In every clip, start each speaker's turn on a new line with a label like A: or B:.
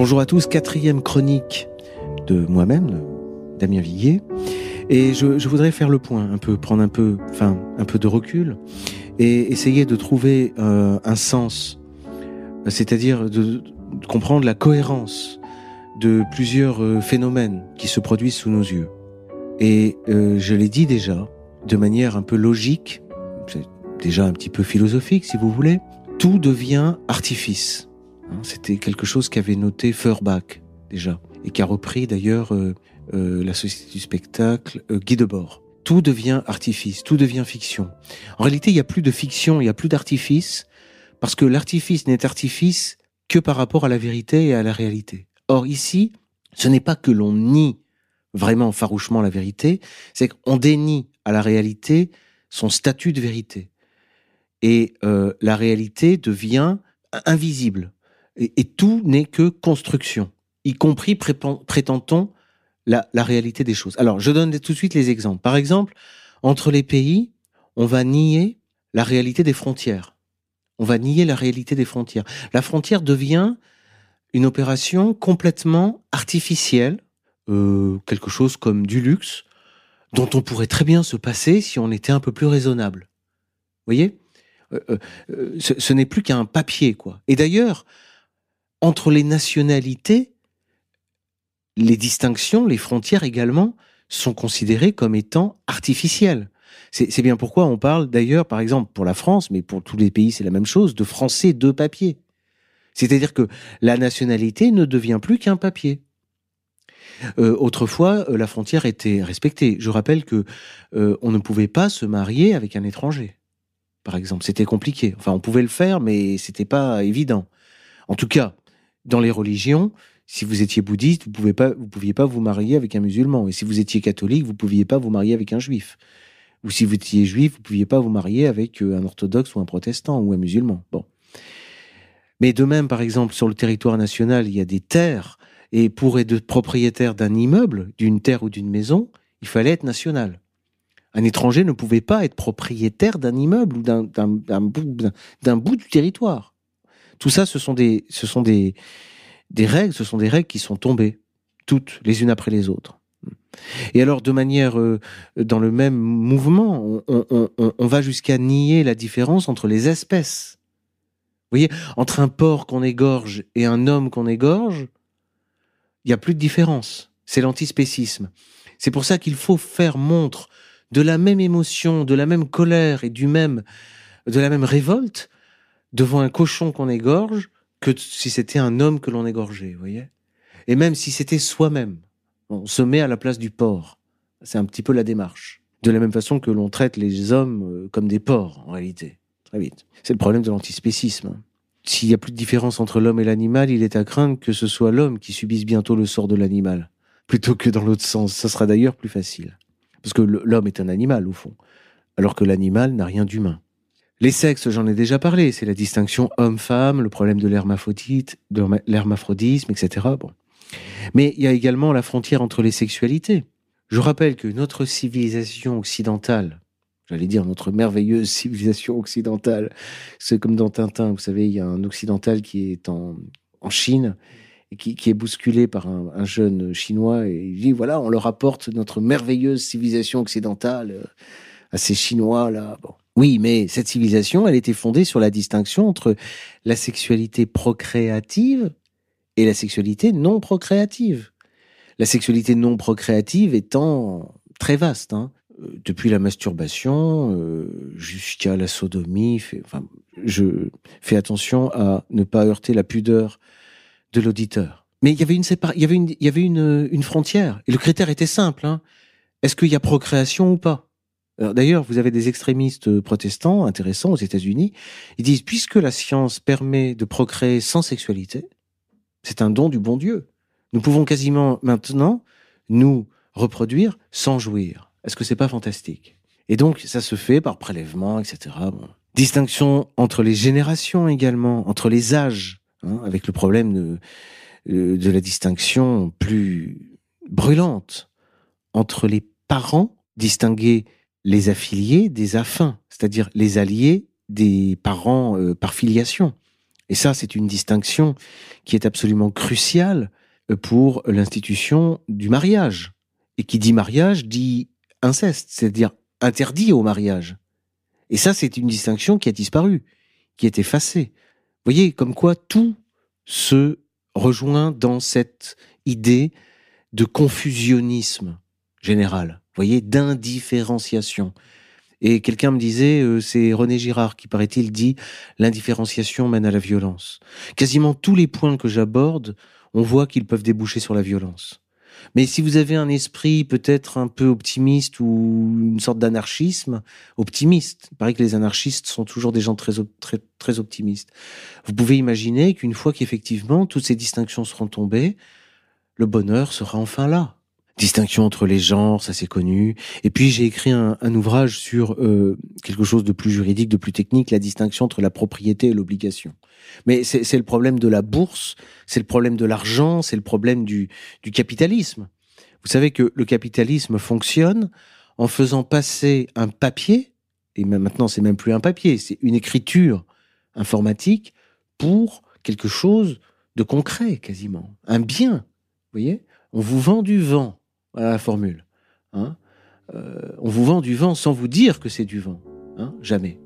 A: Bonjour à tous, quatrième chronique de moi-même, Damien Viguier. Et je, voudrais faire le point, un peu, prendre un peu, enfin, un peu de recul et essayer de trouver euh, un sens, c'est-à-dire de, comprendre la cohérence de plusieurs euh, phénomènes qui se produisent sous nos yeux. Et euh, je l'ai dit déjà, de manière un peu logique, déjà un petit peu philosophique si vous voulez, tout devient artifice. Hein, c'était quelque chose qu'avait noté Feuerbach déjà, et qui a repris d'ailleurs euh, euh, la Société du spectacle euh, Guy Debord. Tout devient artifice, tout devient fiction. En réalité, il n'y a plus de fiction, il n'y a plus d'artifice, parce que l'artifice n'est artifice que par rapport à la vérité et à la réalité. Or ici, ce n'est pas que l'on nie vraiment farouchement la vérité, c'est qu'on dénie à la réalité son statut de vérité. Et euh, la réalité devient invisible. Et, tout n'est que construction, y compris prétend-on la, réalité des choses. Alors, je donne tout de suite les exemples. Par exemple, entre les pays, on va nier la réalité des frontières. On va nier la réalité des frontières. La frontière devient une opération complètement artificielle, euh, quelque chose comme du luxe, dont on pourrait très bien se passer si on était un peu plus raisonnable. Vous voyez? Euh, euh, Ce, n'est plus qu'un papier, quoi. Et d'ailleurs, entre les nationalités, les distinctions, les frontières également, sont considérées comme étant artificielles. C'est bien pourquoi on parle d'ailleurs, par exemple, pour la France, mais pour tous les pays c'est la même chose, de français de papier. C'est-à-dire que la nationalité ne devient plus qu'un papier. Euh, autrefois, euh, la frontière était respectée. Je rappelle que euh, on ne pouvait pas se marier avec un étranger, par exemple. C'était compliqué. Enfin, on pouvait le faire, mais c'était pas évident. En tout cas, dans les religions, si vous étiez bouddhiste, vous vous pouviez pas vous marier avec un musulman. Et si vous étiez catholique, vous pouviez pas vous marier avec un juif. Ou si vous étiez juif, vous pouviez pas vous marier avec un orthodoxe ou un protestant ou un musulman. Mais de même, par exemple, sur le territoire national, il y a des terres et pour être propriétaire d'un immeuble, d'une terre ou d'une maison, il fallait être national. Un étranger ne pouvait pas être propriétaire d'un immeuble ou d'un bout, du territoire. Tout ça, ce sont des, ce sont des, des règles, ce sont des règles qui sont tombées, toutes, les unes après les autres. Et alors, de manière, euh, dans le même mouvement, on va jusqu'à nier la différence entre les espèces. Vous voyez, entre un porc qu'on égorge et un homme qu'on égorge, il n'y a plus de différence. C'est l'antispécisme. C'est pour ça qu'il faut faire montre de la même émotion, de la même colère et du même, de la même révolte devant un cochon qu'on égorge que si c'était un homme que l'on égorgeait, vous voyez? Et même si c'était soi-même. On se met à la place du porc. C'est un petit peu la démarche. De la même façon que l'on traite les hommes euh, comme des porcs, en réalité. Très vite. C'est le problème de l'antispécisme. S'il n'y a plus de différence entre l'homme et l'animal, il est à craindre que ce soit l'homme qui subisse bientôt le sort de l'animal, plutôt que dans l'autre sens. Ça sera d'ailleurs plus facile. Parce que l'homme est un animal, au fond, alors que l'animal n'a rien d'humain. Les sexes, j'en ai déjà parlé, c'est la distinction homme-femme, le problème de l'hermaphrodite, l'hermaphrodisme, etc. Bon. Mais il y a également la frontière entre les sexualités. Je rappelle que notre civilisation occidentale, j'allais dire notre merveilleuse civilisation occidentale. C'est comme dans Tintin, vous savez, il y a un occidental qui est en, Chine et qui, est bousculé par un, un, jeune chinois et il dit voilà, on leur apporte notre merveilleuse civilisation occidentale euh, à ces Chinois là. Bon. Oui, mais cette civilisation, elle était fondée sur la distinction entre la sexualité procréative et la sexualité non procréative. La sexualité non procréative étant très vaste. Hein. Euh, depuis la masturbation euh, jusqu'à la sodomie. je fais attention à ne pas heurter la pudeur de l'auditeur. Mais il y avait une il y avait une, il y avait une, une frontière. Et le critère était simple. Hein. Est-ce qu'il y a procréation ou pas? D'ailleurs, vous avez des extrémistes protestants intéressants aux États-Unis. Ils disent puisque la science permet de procréer sans sexualité, c'est un don du bon Dieu. Nous pouvons quasiment maintenant nous reproduire sans jouir. Est-ce que c'est pas fantastique? Et donc, ça se fait par prélèvement, etc. Distinction entre les générations également, entre les âges, hein, avec le problème de, euh, de la distinction plus brûlante entre les parents, distinguer les affiliés des affins, c'est-à-dire les alliés des parents euh, par filiation. Et ça, c'est une distinction qui est absolument cruciale pour l'institution du mariage. Et qui dit mariage dit inceste, c'est-à-dire interdit au mariage. Et ça, c'est une distinction qui a disparu, qui est effacée. Vous voyez, comme quoi tout se rejoint dans cette idée de confusionnisme général, voyez, d'indifférenciation. Et quelqu'un me disait, euh, c'est René Girard qui, paraît-il, dit l'indifférenciation mène à la violence. Quasiment tous les points que j'aborde, on voit qu'ils peuvent déboucher sur la violence. Mais si vous avez un esprit peut-être un peu optimiste ou une sorte d'anarchisme, optimiste, il paraît que les anarchistes sont toujours des gens très, très, très optimistes. Vous pouvez imaginer qu'une fois qu'effectivement toutes ces distinctions seront tombées, le bonheur sera enfin là distinction entre les genres, ça c'est connu. Et puis j'ai écrit un, ouvrage sur euh, quelque chose de plus juridique, de plus technique, la distinction entre la propriété et l'obligation. Mais c'est le problème de la bourse, c'est le problème de l'argent, c'est le problème du, du capitalisme. Vous savez que le capitalisme fonctionne en faisant passer un papier, et maintenant c'est même plus un papier, c'est une écriture informatique pour quelque chose de concret quasiment, un bien. Vous voyez? On vous vend du vent. Voilà la formule. Hein euh, on vous vend du vent sans vous dire que c'est du vent. Hein Jamais.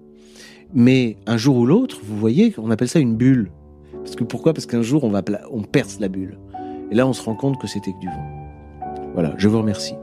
A: Mais un jour ou l'autre, vous voyez, on appelle ça une bulle. Parce que pourquoi? Parce qu'un jour, on, va, on perce la bulle. Et là, on se rend compte que c'était que du vent. Voilà, je vous remercie.